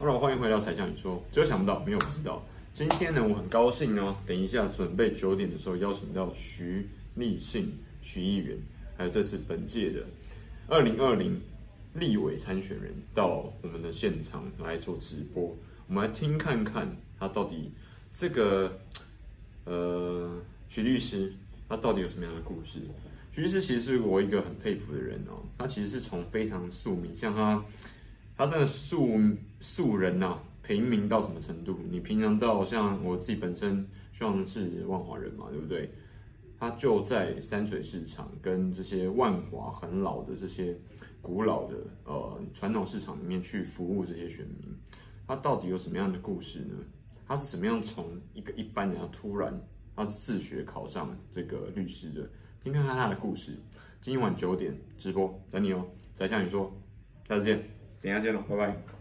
Hello，欢迎回到柴 Sean 你说，只有想不到，没有不知道。今天呢，我很高兴呢，等一下准备九点的时候邀请到徐立信徐议员，还有这次本届的二零二零立委参选人到我们的现场来做直播，我们来听看看他到底这个呃徐律师他到底有什么样的故事。徐律师其实是我一个很佩服的人哦，他其实是从非常庶民，像他，他这个素素人呐、啊，平民到什么程度？你平常到像我自己本身，像是万华人嘛，对不对？他就在山水市场跟这些万华很老的这些古老的呃传统市场里面去服务这些选民，他到底有什么样的故事呢？他是怎么样从一个一般人，突然他是自学考上这个律师的？听看看他的故事，今晚九点直播等你哦。宅向你说，下次见，等下见了，拜拜。